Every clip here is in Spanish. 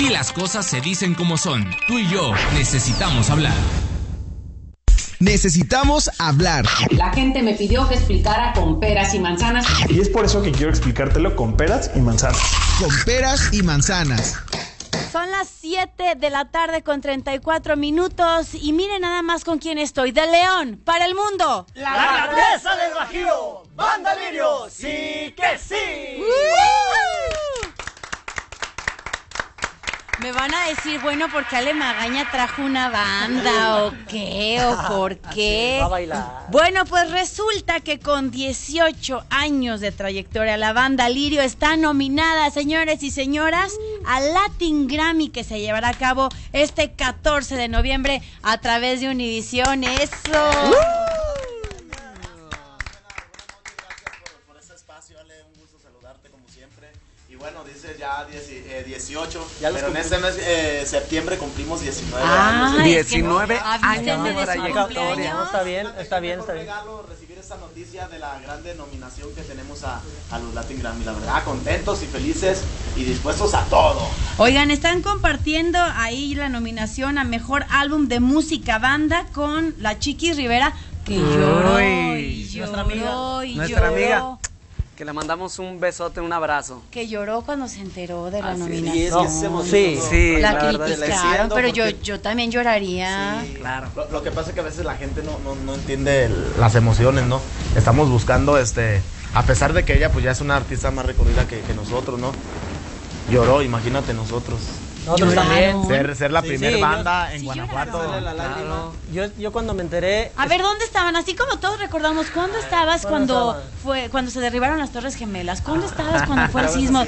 Aquí las cosas se dicen como son. Tú y yo necesitamos hablar. Necesitamos hablar. La gente me pidió que explicara con peras y manzanas. Y es por eso que quiero explicártelo con peras y manzanas. Con peras y manzanas. Son las 7 de la tarde con 34 minutos y miren nada más con quién estoy. De León, para el mundo. La grandeza del Bajío. Banda Lirio. Sí que sí. Me van a decir, bueno, ¿por qué Ale Magaña trajo una banda o qué o por qué? va a bailar. Bueno, pues resulta que con 18 años de trayectoria la banda Lirio está nominada, señores y señoras, al Latin Grammy que se llevará a cabo este 14 de noviembre a través de Univision. Eso. Ya 10 eh, 18, Ya los pero en este mes, eh, septiembre cumplimos 19 Ah, años. es que 19 avísenme años de trayectoria. No, está bien, está bien, Un está bien. regalo recibir esta noticia de la grande nominación que tenemos a, a los Latin Grammy. La verdad, contentos y felices y dispuestos a todo. Oigan, están compartiendo ahí la nominación a mejor álbum de música banda con la Chiquis Rivera que lloró y nuestra lloró amiga. y Nuestra lloró, amiga. Que le mandamos un besote, un abrazo. que lloró cuando se enteró de la Así es. nominación. Y es que se emociona Sí, todo. sí, la, criticaron, pero yo, yo también lloraría. Sí, Claro. Lo, lo que pasa es que a veces la gente no, no, no entiende el- las emociones, ¿no? Estamos buscando, este, a pesar de que ella pues ya es una artista más recorrida que, que nosotros, ¿no? Lloró, imagínate nosotros. Nosotros también. Ser, ser la Sí, primer sí, yo- banda en sí Guanajuato. lloraron. Claro. Yo, yo cuando me enteré. A ver, ¿dónde estaban? Así como todos recordamos, ¿cuándo estabas ¿Cuándo cuando estaban? fue cuando se derribaron las Torres Gemelas? ¿Cuándo estabas cuando fue el sismo?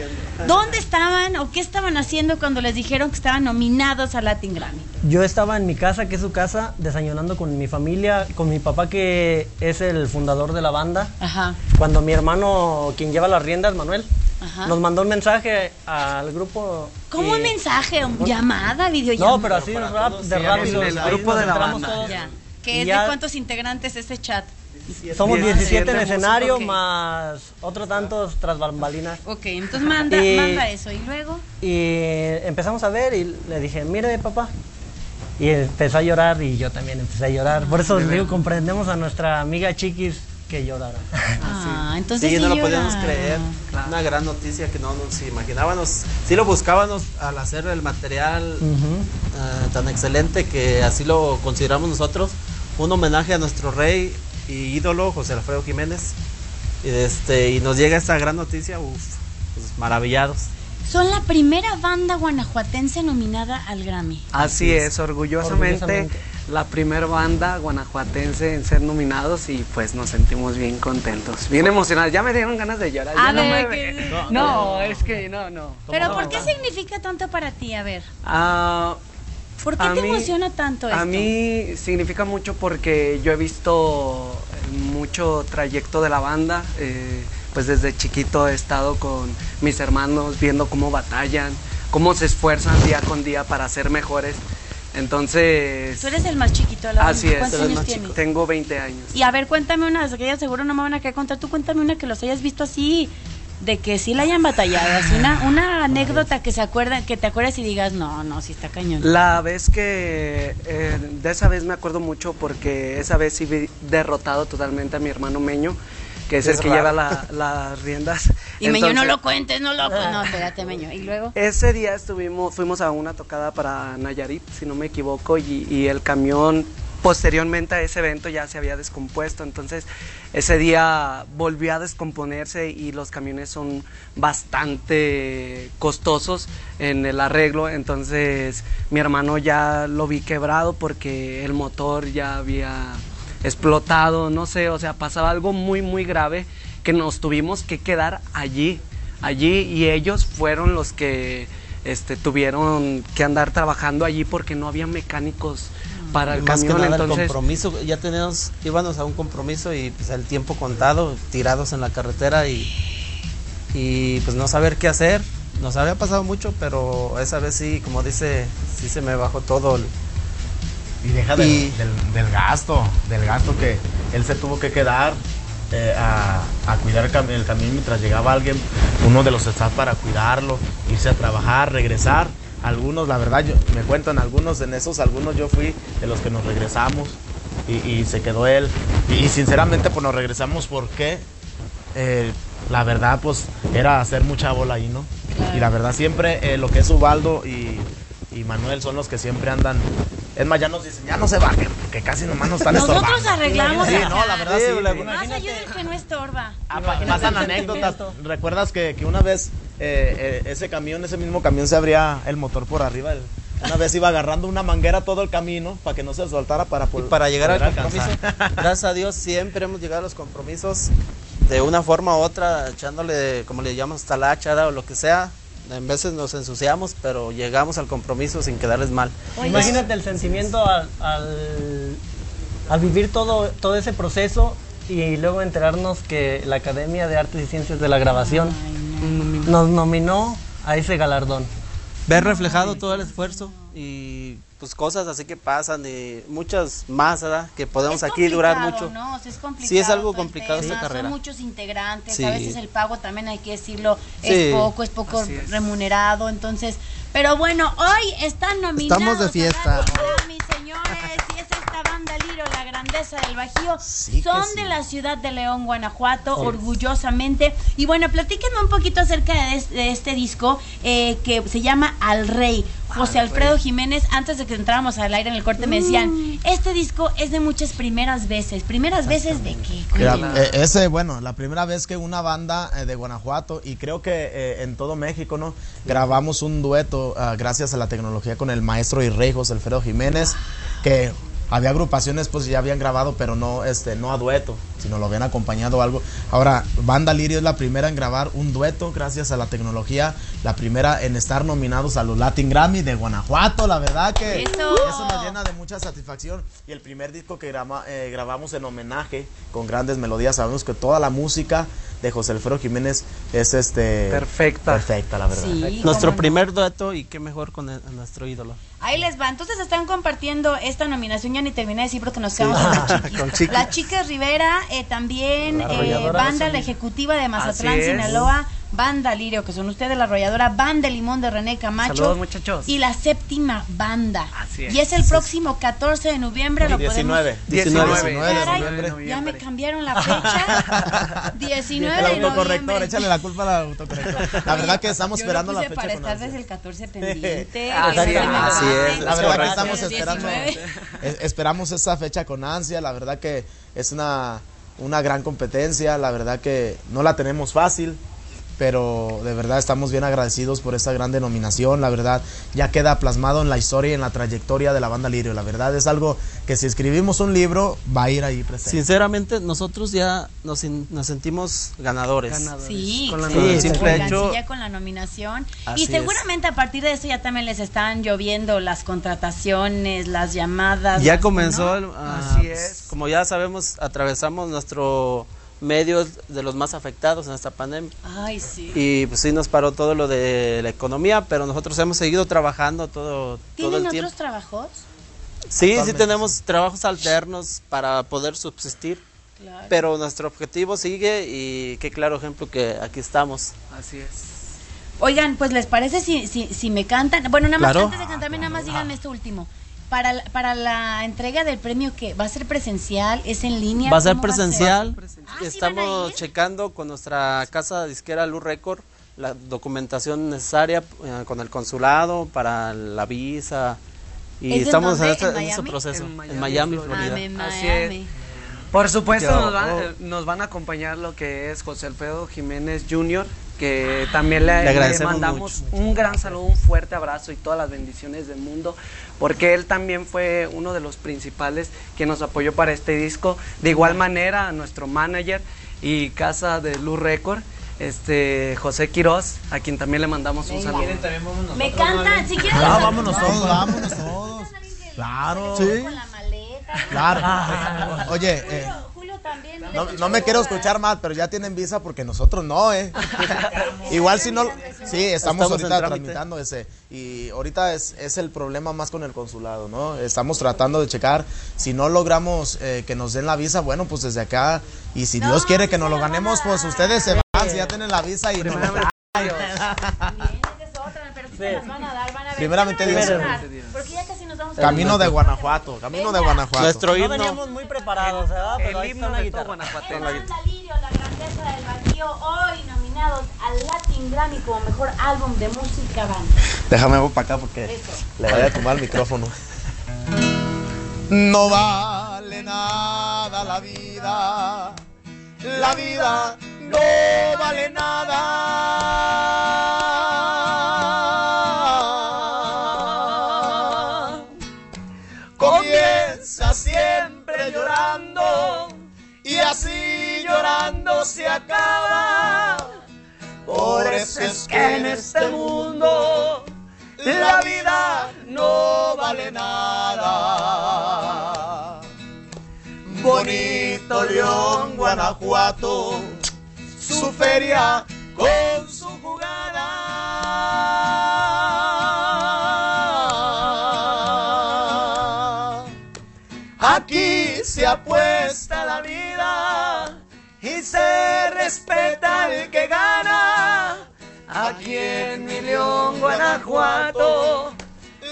¿Dónde estaban o qué estaban haciendo cuando les dijeron que estaban nominados a Latin Grammy? Yo estaba en mi casa, que es su casa, desayunando con mi familia, con mi papá que es el fundador de la banda. Ajá. Cuando mi hermano, quien lleva las riendas, Manuel, Ajá. nos mandó un mensaje al grupo. ¿Cómo y- un mensaje? ¿Llamada? ¿Videollamada? No, pero así para rap, todos, de sí, rápido. en el grupo de la banda. todos. Ya. Y ¿Qué es ya- de cuántos integrantes ese chat? Somos 17 17 en escenario, más otros tantos tras bambalinas. Ok, entonces manda, Y- manda eso. ¿Y luego? Y empezamos a ver y le dije, mire papá. Y empezó a llorar y yo también empecé a llorar. Por eso digo, comprendemos a nuestra amiga Chiquis que llorara. Ah, entonces Sí, sí no lo podíamos creer. Una gran noticia que no nos imaginábamos. Sí lo buscábamos al hacer el material Ujú. eh, tan excelente que así lo consideramos nosotros. Un homenaje a nuestro rey y ídolo, José Alfredo Jiménez. Y, este, y nos llega esta gran noticia, uf, pues maravillados. Son la primera banda guanajuatense nominada al Grammy. Así es, orgullosamente, Orgullosamente. La primer banda guanajuatense en ser nominados y pues nos sentimos bien contentos, bien emocionados. Ya me dieron ganas de llorar. A ya no ver, me- ¿qué- no, es que no, no. Pero ¿por qué significa tanto para ti? A ver, Ah, ¿por qué A te mí- emociona tanto esto? A mí significa mucho porque yo he visto mucho trayecto de la banda. eh, pues desde chiquito he estado con mis hermanos viendo cómo batallan, cómo se esfuerzan día con día para ser mejores. Entonces, Tú eres el más chiquito de la banda. así es. ¿Cuántos años más tienes? Tengo 20 años. Y a ver, cuéntame una, que ellas seguro no me van a querer contar. Tú cuéntame una que los hayas visto así, de que sí la hayan batallado. Así una, una anécdota que se acuerda, que te acuerdas y digas, no, no, sí está cañón. La vez que, eh, de esa vez me acuerdo mucho porque esa vez sí vi derrotado totalmente a mi hermano Meño, que es, Es el que raro. lleva la- las riendas. Y Meño, no Entonces, lo cuentes, no lo No, espérate, Meño. Y luego. Ese día estuvimos, fuimos a una tocada para Nayarit, si no me equivoco, y, y el camión posteriormente a ese evento ya se había descompuesto, entonces ese día volvió a descomponerse y los camiones son bastante costosos en el arreglo, entonces mi hermano ya lo vi quebrado porque el motor ya había explotado, no sé, o sea, pasaba algo muy, muy grave que nos tuvimos que quedar allí, allí y ellos fueron los que este, tuvieron que andar trabajando allí porque no había mecánicos para el Más que camión, nada el entonces compromiso, ya teníamos, íbamos a un compromiso y pues el tiempo contado, tirados en la carretera y, y pues no saber qué hacer. Nos había pasado mucho, pero esa vez sí, como dice, sí se me bajó todo. el- Y deja del, del gasto, del gasto que él se tuvo que quedar eh, a, a cuidar el, cam- el camino mientras llegaba alguien, uno de los staff para cuidarlo, irse a trabajar, regresar. algunos, la verdad, yo, me cuentan algunos, en esos algunos yo fui de los que nos regresamos y, y se quedó él. Y, sinceramente pues nos regresamos porque eh, la verdad pues era hacer mucha bola ahí, ¿no? Y la verdad siempre eh, lo que es Ubaldo y, y Manuel son los que siempre andan es más, ya nos dicen, ya no se bajen, que casi nomás nos están Nosotros estorbando. arreglamos Sí, no, la verdad sí. Más ayuda el que no estorba. Ah, pa- pasan anécdotas. ¿Recuerdas que, que una vez eh, eh, ese camión, ese mismo camión se abría el motor por arriba? Una vez iba agarrando una manguera todo el camino para que no se soltara para Y poder para llegar al compromiso, alcanzar. gracias a Dios siempre hemos llegado a los compromisos de una forma u otra, echándole, como le llamamos, talacha o lo que sea. En veces nos ensuciamos, pero llegamos al compromiso sin quedarles mal. Imagínate el sentimiento al, al, al vivir todo, todo ese proceso y luego enterarnos que la Academia de Artes y Ciencias de la Grabación nos nominó a ese galardón. Ver reflejado todo el esfuerzo y pues cosas así que pasan y muchas más, ¿verdad? Que podemos Es aquí durar mucho. ¿no? O sea, es complicado Sí, es algo complicado esta carrera. Son muchos integrantes, Sí. a veces el pago también hay que decirlo, Sí. es poco, es poco es. remunerado, entonces, pero bueno, hoy están nominados Estamos de fiesta. Grammy, señores, la grandeza del Bajío, Sí son sí. de la ciudad de León, Guanajuato, orgullosamente, y bueno, platíquenme un poquito acerca de, es- de este disco eh, que se llama Al Rey, José Alfredo Jiménez, antes de que entráramos al aire en el corte me decían, este disco es de muchas primeras veces, primeras veces de qué, Mira, eh, ese, bueno, la primera vez que una banda eh, de Guanajuato y creo que eh, en todo México, ¿no? Grabamos un dueto ah, gracias a la tecnología con el maestro y rey José Alfredo Jiménez, que había agrupaciones pues ya habían grabado, pero no, este, no a dueto, sino lo habían acompañado o algo. Ahora, Banda Lirio es la primera en grabar un dueto gracias a la tecnología, la primera en estar nominados a los Latin Grammy de Guanajuato, la verdad que Eso. eso nos llena de mucha satisfacción. Y el primer disco que grama- eh, grabamos en homenaje con grandes melodías, sabemos que toda la música de José Alfredo Jiménez es este Perfecta. perfecta, la verdad. Sí, Nuestro no. primer dueto y qué mejor con el- nuestro ídolo. Ahí les va. Entonces están compartiendo esta nominación. Ya ni terminé de decir porque nos quedamos con la chiqui. Con Chiqui. La chica Rivera, eh, también eh, banda La Ejecutiva de Mazatlán. Sinaloa, Banda Lirio, que son ustedes, la arrolladora, Banda Limón de René Camacho. Saludos, muchachos. Y la séptima banda. Así es. Y es el próximo 14 de noviembre. Lo 19. podemos... 19. 19 de noviembre. ya me cambiaron la fecha. 19 El de autocorrector, noviembre. échale la culpa al autocorrector. La verdad que estamos Yo esperando lo la fecha para estar desde el 14 pendiente. Así es, así La verdad que estamos esperando, 19. es- esperamos esa fecha con ansia, la verdad que es una, una gran competencia, la verdad que no la tenemos fácil, pero de verdad estamos bien agradecidos por esta gran denominación, la verdad ya queda plasmado en la historia y en la trayectoria de la banda Lirio, la verdad es algo que si escribimos un libro va a ir ahí presente. Sinceramente, nosotros ya nos, sentimos ganadores. Ganadores. Sí, Con la sí, Simple la hecho- silla, con la nominación. Así y es. seguramente a partir de eso ya también les están lloviendo las contrataciones, las llamadas. Ya las- comenzó, ¿no? el- ah, Así pues, es. como ya sabemos, atravesamos nuestro medio de los más afectados en esta pandemia. Ay, sí. Y pues sí nos paró todo lo de la economía, pero nosotros hemos seguido trabajando todo, todo ¿Tienen el otros tiempo. trabajos? Sí, sí tenemos trabajos alternos para poder subsistir, Claro. pero nuestro objetivo sigue y qué claro ejemplo que aquí estamos. Así es. Oigan, pues les parece si, si, si me cantan. Bueno, nada más Claro. antes de cantarme, nada más díganme esto último. Para, la- para la entrega del premio que va a ser presencial, es en línea. Va a ser ¿Cómo presencial. Ah, ¿sí van a Estamos checando con nuestra casa disquera Luz Record la documentación necesaria eh, con el consulado para la visa y ¿Es en estamos en, este- ¿En en ese Miami? proceso En en Miami, Florida. Ah, Florida. en Así Miami. Por supuesto, nos van, nos van a acompañar lo que es José Alfredo Jiménez Jr., que también le, Le le agradecemos mandamos mucho. un gran saludo, un fuerte abrazo y todas las bendiciones del mundo, porque él también fue uno de los principales que nos apoyó para este disco. De igual manera, a nuestro manager y casa de Luz Record, este José Quiroz, a quien también le mandamos un saludo. Me cantan, si quieren. Ah, vámonos todos, vámonos todos. Claro. Con la maleta. Claro. Oye, eh, también. No, no me quiero escuchar mal, pero ya tienen visa porque nosotros no, ¿eh? Igual si no... Sí, estamos, Estamos ahorita tramitando ese. Y ahorita es, es el problema más con el consulado, ¿no? Estamos tratando de checar. Si no logramos eh, que nos den la visa, bueno, pues desde acá. Y si No, Dios quiere que nos lo ganemos, pues ustedes se van. Si ya tienen la visa y no... las van a dar, van a ver. Primeramente ¿Qué van a Dios. Porque ya casi nos vamos a Camino de Guanajuato, camino de Guanajuato. Nuestro No himno. veníamos muy preparados, ¿verdad? Pero ahí está una guitarra. La banda Lirio, la grandeza del Bajío, hoy nominados al Latin Grammy como mejor álbum de música banda. Déjame voy para acá porque Eso. le voy a tomar el micrófono. No vale nada la vida. La vida no vale nada. Se acaba. Por eso es que en este mundo la vida no vale nada. Bonito León, Guanajuato, su feria con su jugada. Aquí se apuesta se respeta el que gana. Aquí en mi León, Guanajuato,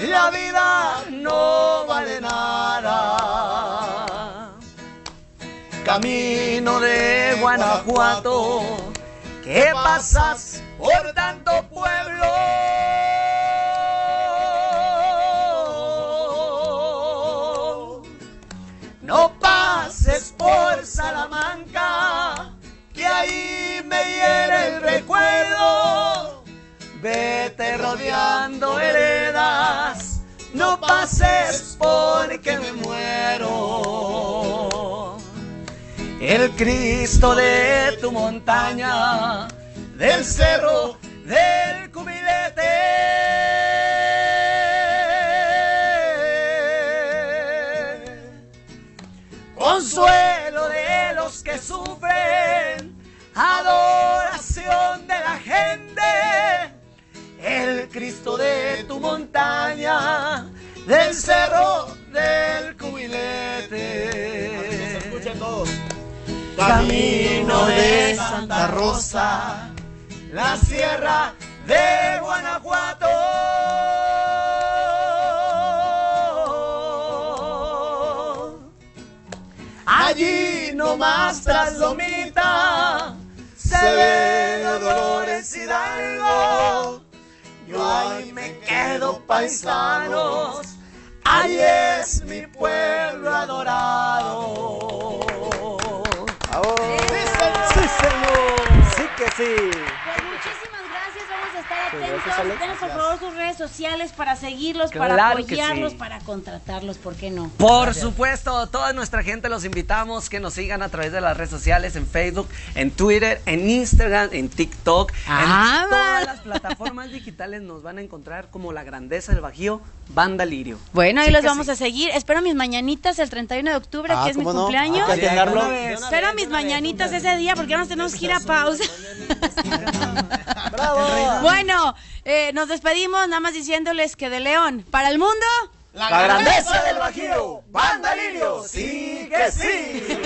la vida no vale nada. Camino de Guanajuato, ¿qué pasas por tanto Rodeando heredas, no pases porque me muero. El Cristo de tu montaña, del cerro, del cubilete consuelo de los que sufren, adoración del cerro del cubilete. Escuchen todos. Camino de Santa Rosa, la sierra de Guanajuato. Allí nomás tras Lomita se ve Dolores Hidalgo. Yo ahí me quedo paisanos, ahí es mi pueblo adorado. Sí, señor. Sí que sí. Muchísimas gracias, vamos a estar atentos. Denos por favor sus redes sociales para seguirlos, Claro para sí. apoyarlos, para contratarlos, ¿por qué no? Por supuesto, toda nuestra gente los invitamos que nos sigan a través de las redes sociales, en Facebook, en Twitter, en Instagram, en TikTok, Ah, en todas las plataformas digitales nos van a encontrar como La Grandeza del Bajío, Banda Lirio. Bueno, ahí Sí los vamos sí. a seguir. Espero mis mañanitas el 31 de octubre, Ah, que es mi cumpleaños. Hay que vez. Espero mis mañanitas ese día porque vamos a tener que ir a pausa. ¡Bravo! Bueno, eh, nos despedimos nada más diciéndoles que de León para el mundo. La grandeza del Bajío, Banda Lirio, sí que sí.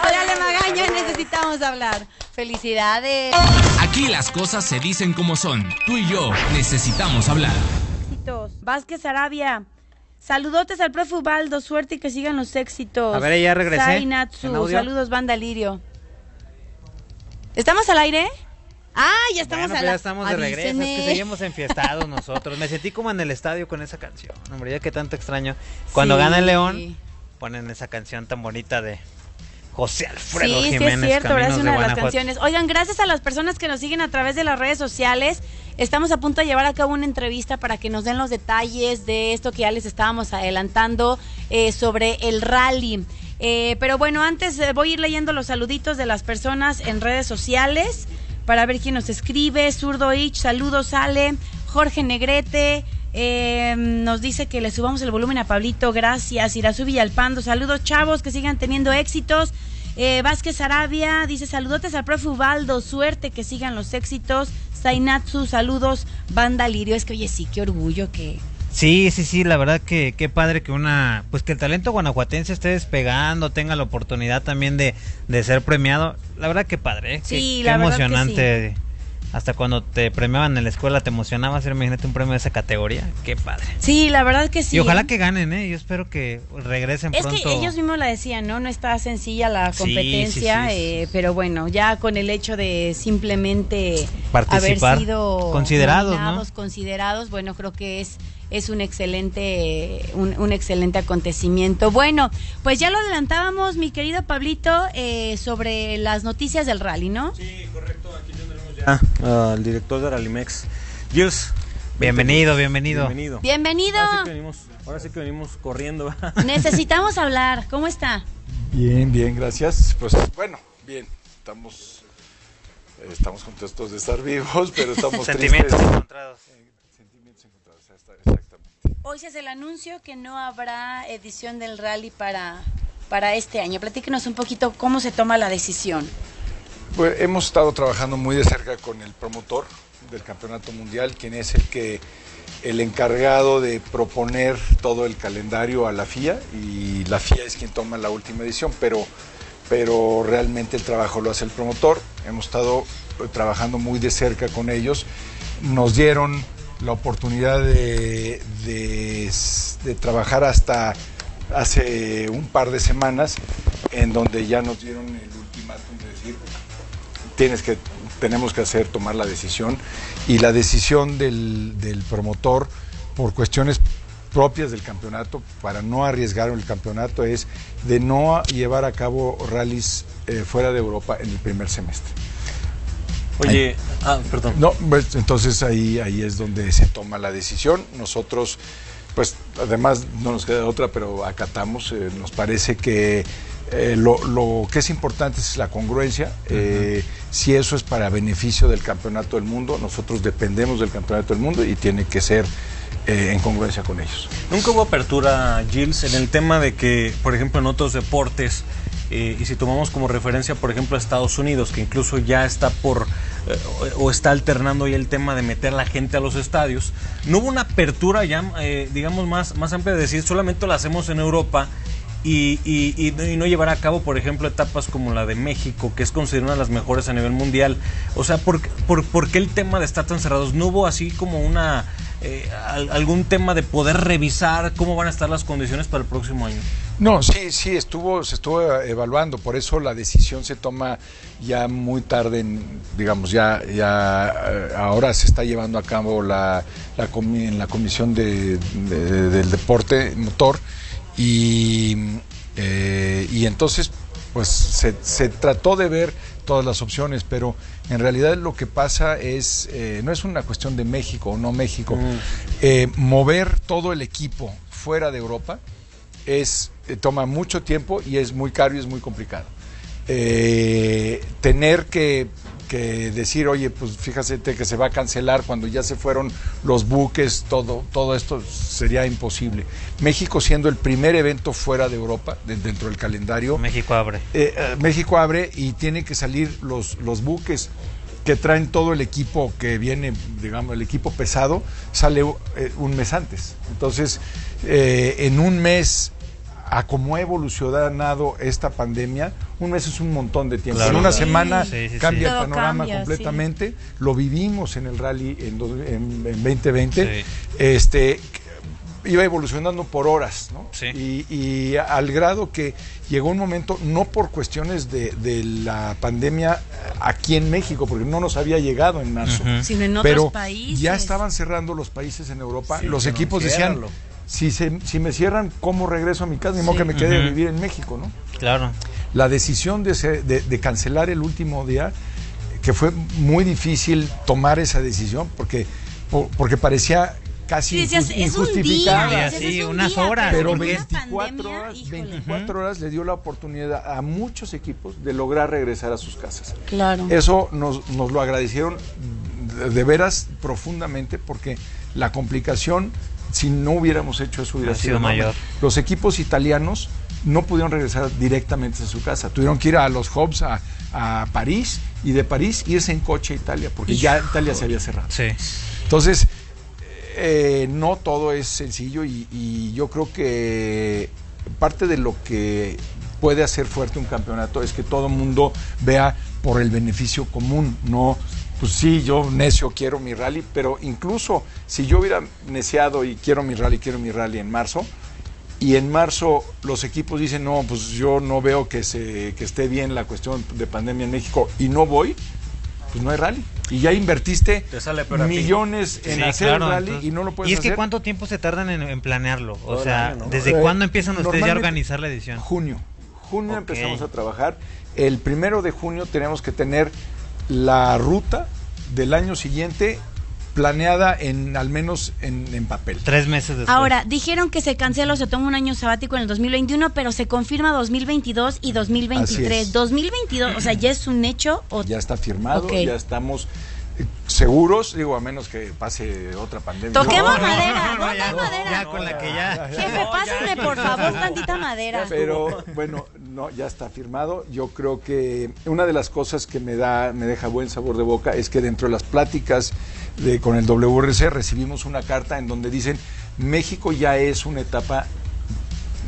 Órale, Magaña, necesitamos hablar. Felicidades. Aquí las cosas se dicen como son. Tú y yo necesitamos hablar. Éxitos. Vázquez Arabia. Saludotes al profe Ubaldo, suerte y que sigan los éxitos. A ver, ya regresé. Sainatsu, saludos, banda Lirio. ¿Estamos al aire? Ah, ya estamos Bueno, al pues ya estamos de regreso, es que seguimos enfiestados nosotros. Me sentí como en el estadio con esa canción. Hombre, ya que tanto extraño. Cuando Sí. gana el León, ponen esa canción tan bonita de José Alfredo Sí, sí Jiménez. es cierto, es una de, las canciones. Oigan, gracias a las personas que nos siguen a través de las redes sociales. Estamos a punto de llevar a cabo una entrevista para que nos den los detalles de esto que ya les estábamos adelantando eh, sobre el rally. Eh, pero bueno, antes eh, voy a ir leyendo los saluditos de las personas en redes sociales para ver quién nos escribe. Zurdo Ich, saludos, Ale. Jorge Negrete. eh, nos dice que le subamos el volumen a Pablito, gracias. Irazú Villalpando, saludos chavos, que sigan teniendo éxitos. Eh, Vázquez Arabia dice saludotes al profe Ubaldo, suerte que sigan los éxitos. Zainatsu, saludos, banda Lirio. Es que oye, sí, qué orgullo que. Sí, sí, sí, la verdad que qué padre que una, pues que el talento guanajuatense esté despegando, tenga la oportunidad también de, de ser premiado. La verdad que padre, ¿eh? Qué- Sí, qué, la verdad que emocionante hasta cuando te premiaban en la escuela te emocionabas, imagínate un premio de esa categoría, qué padre. Sí, la verdad que sí. y ojalá ¿eh? que ganen, ¿eh? Yo espero que regresen Es pronto. que ellos mismos la decían, ¿no? No está sencilla la Sí, competencia, sí, sí, eh, pero bueno, ya con el hecho de simplemente Participar, haber sido considerados, considerados, bueno, creo que es es un excelente un, un excelente acontecimiento. Bueno, pues ya lo adelantábamos, mi querido Pablito, eh, sobre las noticias del rally, ¿no? Sí, correcto. Aquí tenemos ya al director de Rallymex. Gilles. Bienvenido, bienvenido. Bienvenido. Bienvenido. Ahora sí que venimos, ahora sí que venimos corriendo. Necesitamos hablar. ¿Cómo está? Bien, bien, gracias. Pues bueno, bien, estamos eh, estamos contentos de estar vivos, pero estamos Sentimientos tristes. encontrados. Eh, Sentimientos encontrados, está- exactamente. Hoy se hace el anuncio que no habrá edición del rally para, para este año. Platíquenos un poquito cómo se toma la decisión. Pues hemos estado trabajando muy de cerca con el promotor del Campeonato Mundial, quien es el que el encargado de proponer todo el calendario a la FIA y la FIA es quien toma la última edición, pero pero realmente el trabajo lo hace el promotor. Hemos estado eh, trabajando muy de cerca con ellos. Nos dieron la oportunidad de, de- trabajar hasta hace un par de semanas, en donde ya nos dieron el ultimátum de decir, tienes que, tenemos que hacer, tomar la decisión. Y la decisión del, del promotor, por cuestiones propias del campeonato, para no arriesgar el campeonato, es de no llevar a cabo rallies eh, fuera de Europa en el primer semestre. Oye, ah, perdón. No, pues, entonces ahí, ahí es donde se toma la decisión. Nosotros, pues además no nos queda otra, pero acatamos. eh, nos parece que eh, lo, lo que es importante es la congruencia. Eh, si eso es para beneficio del campeonato del mundo, nosotros dependemos del campeonato del mundo y tiene que ser eh, en congruencia con ellos. Nunca hubo apertura, Gilles, en el tema de que, por ejemplo, en otros deportes, eh, y si tomamos como referencia, por ejemplo, a Estados Unidos, que incluso ya está por, eh, o está alternando ya el tema de meter la gente a los estadios, no hubo una apertura ya, eh, digamos, más, más amplia de decir, solamente lo hacemos en Europa. Y, no- y no llevar a cabo, por ejemplo, etapas como la de México, que es considerada una de las mejores a nivel mundial. O sea, ¿por, por, por qué el tema de estar tan cerrados? ¿No hubo así como una eh, al- algún tema de poder revisar cómo van a estar las condiciones para el próximo año? No, sí, sí, estuvo, se estuvo evaluando, por eso la decisión se toma ya muy tarde, en, digamos, ya, ya eh, ahora se está llevando a cabo la, la comi- en la comisión de, de- del deporte motor y, eh, y entonces pues se, se trató de ver todas las opciones, pero en realidad lo que pasa es, eh, no es una cuestión de México o no México, Eh, mover todo el equipo fuera de Europa es toma mucho tiempo y es muy caro y es muy complicado. Eh, tener que, que decir, oye, pues fíjate que se va a cancelar cuando ya se fueron los buques, todo, todo esto sería imposible. México siendo el primer evento fuera de Europa, de- dentro del calendario. México abre. Eh, eh, México abre y tienen que salir los, los buques que traen todo el equipo que viene, digamos, el equipo pesado, sale eh, un mes antes. Entonces, eh, en un mes, a cómo ha evolucionado esta pandemia, un mes es un montón de tiempo. Claro. En una Sí. semana Sí, sí, sí. cambia el panorama cambia, completamente. Lo vivimos en el rally en, dos- en- en 2020. Este, iba evolucionando por horas, ¿no? Y, y al grado que llegó un momento, no por cuestiones de, de la pandemia aquí en México, porque no nos había llegado en marzo. Sino en otros pero países. ya estaban cerrando los países en Europa, Sí, los equipos decían, ciérralo. Si, se- si me cierran, ¿cómo regreso a mi casa? Ni modo Sí. que me quede a Ujú. vivir en México, ¿no? Claro. la decisión de, se- de- de cancelar el último día, que fue muy difícil tomar esa decisión porque, por- porque parecía casi Sí, decías, injus- es un injustificada. día, decías, Sí, es un unas día, horas, Pero con una 24 pandemia, horas, híjole. 24 horas le dio la oportunidad a muchos equipos de lograr regresar a sus casas. Claro. Eso nos, nos lo agradecieron de, de veras profundamente porque la complicación, si no hubiéramos hecho eso, hubiera sido sido mayor. Los equipos italianos no pudieron regresar directamente a su casa. Tuvieron que ir a los hubs a, a París y de París irse en coche a Italia porque ya Italia se había cerrado. Sí. Entonces, eh, no todo es sencillo y, y yo creo que parte de lo que puede hacer fuerte un campeonato es que todo el mundo vea por el beneficio común, no pues sí, yo necio quiero mi rally, pero incluso si yo hubiera neciado y quiero mi rally, quiero mi rally en marzo, y en marzo los equipos dicen, no, pues yo no veo que, se, que esté bien la cuestión de pandemia en México y no voy, pues no hay rally. Y ya invertiste millones en Sí, hacer claro, rally entonces- y no lo puedes Y es que hacer. ¿cuánto tiempo se tardan en, en planearlo? O sea, año, ¿no? ¿desde Eh, cuándo empiezan ustedes ya a organizar la edición? Junio. Junio empezamos a trabajar. El primero de junio tenemos que tener la ruta del año siguiente planeada en al menos en, en papel. Tres meses después. Ahora, dijeron que se cancela o se toma un año sabático en el 2021, pero se confirma 2022 y 2023. Así es. 2022, o sea, ¿ya es un hecho? O... Ya está firmado, Ok. ya estamos seguros, digo, a menos que pase otra pandemia. Toquemos No, no, madera, no, no, ¿dónde ya, hay madera? Ya con la que ya. Jefe, pásenme por favor tantita madera. Pero bueno, no, ya está firmado. Yo creo que una de las cosas que me da, me deja buen sabor de boca es que dentro de las pláticas de, con el WRC recibimos una carta en donde dicen México ya es una etapa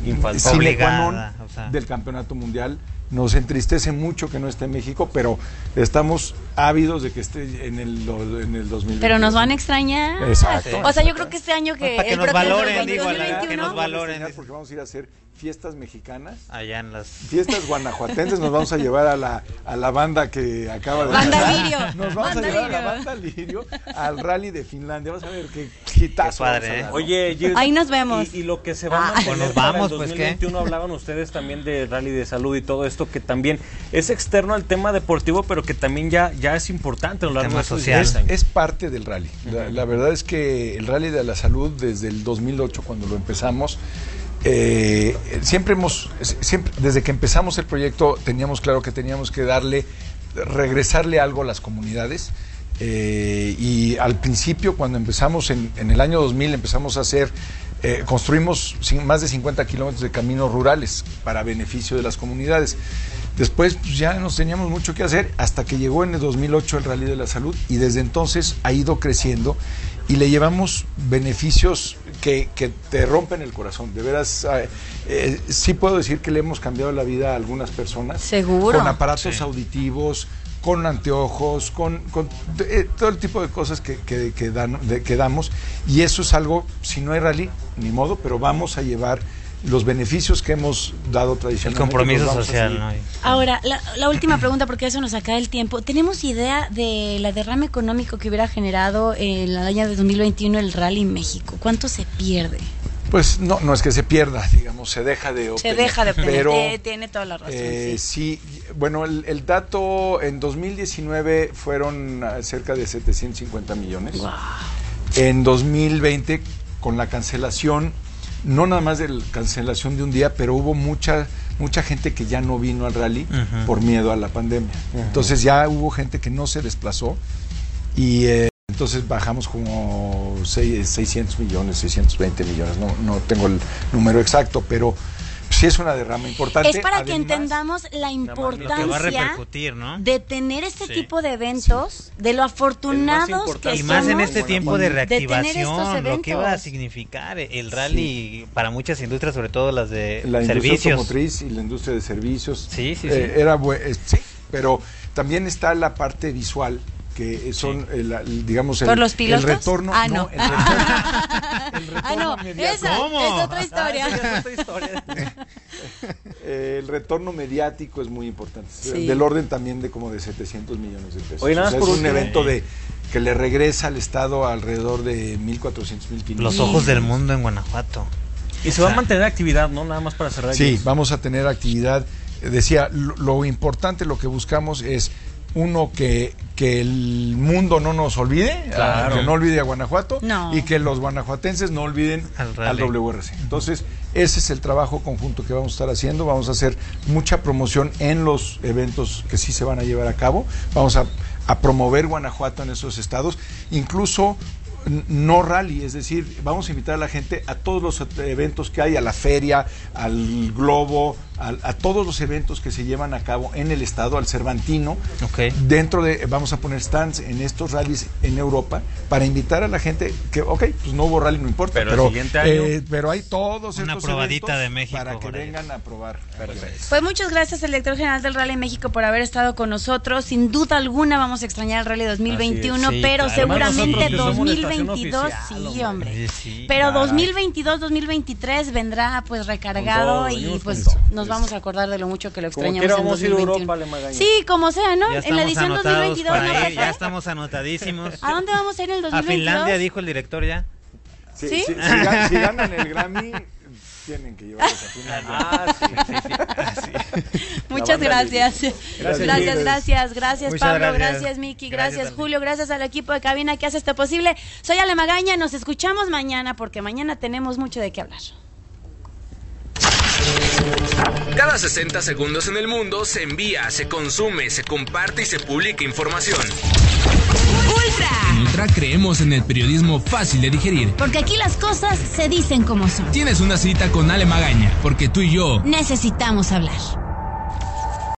non Obligada, o sea. del campeonato mundial. Nos entristece mucho que no esté en México, pero estamos ávidos de que esté en el, en el 2020. Pero nos van a extrañar. Exacto. O sea, yo creo que este año que. Para que el nos valoren, 2021, digo, a que 2021, nos valoren. Porque vamos a ir a hacer fiestas mexicanas. Allá en las... Fiestas guanajuatenses nos vamos a llevar a la, a la banda que acaba de Banda Lirio. Nos vamos Banda a llevar a la banda Lirio al rally de Finlandia. Vas a ver qué hitazo. Qué padre, vamos a ¿eh? Oye, Gilles, Ahí nos vemos. Y, y lo que se va a Ah. mantener Pues nos vamos, el pues, ¿qué? 2021 hablaban ustedes también de rally de salud y todo esto que también es externo al tema deportivo, pero que también ya, ya es importante a lo largo de social. 10 años. Es parte del rally. La, la verdad es que el rally de la salud desde el 2008 cuando lo empezamos eh, siempre hemos siempre desde que empezamos el proyecto teníamos claro que teníamos que darle regresarle algo a las comunidades eh, y al principio cuando empezamos en, en el año 2000 empezamos a hacer eh, construimos más de 50 kilómetros de caminos rurales para beneficio de las comunidades. Después pues, ya nos teníamos mucho que hacer hasta que llegó en el 2008 el Rally de la Salud y desde entonces ha ido creciendo y le llevamos beneficios que, que te rompen el corazón. De veras, eh, eh, sí puedo decir que le hemos cambiado la vida a algunas personas. Seguro. Con aparatos Sí. auditivos, con anteojos, con, con, eh, todo el tipo de cosas que, que, que dan- de- que damos. Y eso es algo, si no hay rally, ni modo, pero vamos a llevar los beneficios que hemos dado El tradicionalmente. compromiso los vamos a social, Ahora, la, la última pregunta, porque eso nos acaba el tiempo. ¿Tenemos idea de la derrama económico que hubiera generado en el año de 2021 el Rally México? ¿Cuánto se pierde? Pues no, no es que se pierda, digamos, se deja de Se obtener. deja de obtener. Pero, Eh, tiene toda la razón. eh, sí. sí, bueno, el, el dato en 2019 fueron cerca de 750 millones. En 2020, con la cancelación, no nada más de la cancelación de un día, pero hubo mucha mucha gente que ya no vino al rally por miedo a la pandemia. Entonces ya hubo gente que no se desplazó y eh, entonces bajamos como seis- 600 millones, 620 millones, no, no tengo el número exacto, pero sí es una derrama importante. Es para que entendamos la Lo que va a importancia de tener este Sí. tipo de eventos, de lo afortunados que Y más en somos este tiempo de de reactivación, lo que iba a significar el rally para muchas industrias, sobre todo las de la industria servicios. automotriz y la industria de servicios. Sí, sí, eh. Era eh, sí, pero también está la parte visual que son, el, el, digamos, el, ¿Por los el pilotos? retorno. Ah, no. el retorno, el Ah, no, esa ¿Cómo? es otra historia. Eh, el retorno mediático es muy importante. Sí. Del orden también de como de 700 millones de pesos. Oye, nada O sea, más es por un evento de que le regresa al Estado alrededor de 1.400, 1.500. Los ojos del mundo en Guanajuato. Y se va a mantener actividad, ¿no? Nada más para cerrar. Sí, vamos a tener actividad. Eh, Decía, lo, lo importante, lo que buscamos es, uno, que, que el mundo no nos olvide, Claro. ah, que no olvide a Guanajuato, No. y que los guanajuatenses no olviden Al. WRC. Entonces, ese es el trabajo conjunto que vamos a estar haciendo. Vamos a hacer mucha promoción en los eventos que sí se van a llevar a cabo. Vamos a, a promover Guanajuato en esos estados. Incluso no rally, es decir, vamos a invitar a la gente a todos los eventos que hay, a la feria, al globo, a, a todos los eventos que se llevan a cabo en el estado, al Cervantino. Dentro de, vamos a poner stands en estos rallies en Europa para invitar a la gente que, ok, pues no hubo rally, no importa, Pero el siguiente año- eh, pero hay todos Una estos probadita eventos de México para que vengan a probar. Pues muchas gracias al director general del Rally México por haber estado con nosotros. Sin duda alguna vamos a extrañar el Rally 2021, Así es, sí, pero claro. seguramente Además, nosotros que somos la estación 2022, oficial, sí, hombre. Sí, sí, pero caray. 2022, 2023 vendrá pues recargado todo, y pues nos vamos a acordar de lo mucho que lo Como extrañamos quiera en vamos a ir a 2021. Europa. Sí, como sea, ¿no? Ya En la edición anotados 2022, para ¿no, ir, ya estamos anotadísimos. ¿A dónde vamos a ir en el A 2022? Finlandia, dijo el director ya. Sí, ¿Sí? sí, si, gan- si ganan el Grammy, tienen que llevarlos a Finlandia. Ah, sí, sí, sí. Muchas banda gracias. Gracias, Gracias, gracias, gracias, Muchas Pablo, gracias. gracias, Miki, Gracias, gracias. Julio, gracias al equipo de cabina que hace esto posible. Soy Ale Magaña, nos escuchamos mañana porque mañana tenemos mucho de qué hablar. Cada 60 segundos en el mundo se envía, se consume, se comparte y se publica información. Ultra. En Ultra creemos en el periodismo fácil de digerir. Porque aquí las cosas se dicen como son. Tienes una cita con Ale Magaña, porque tú y yo Necesitamos hablar.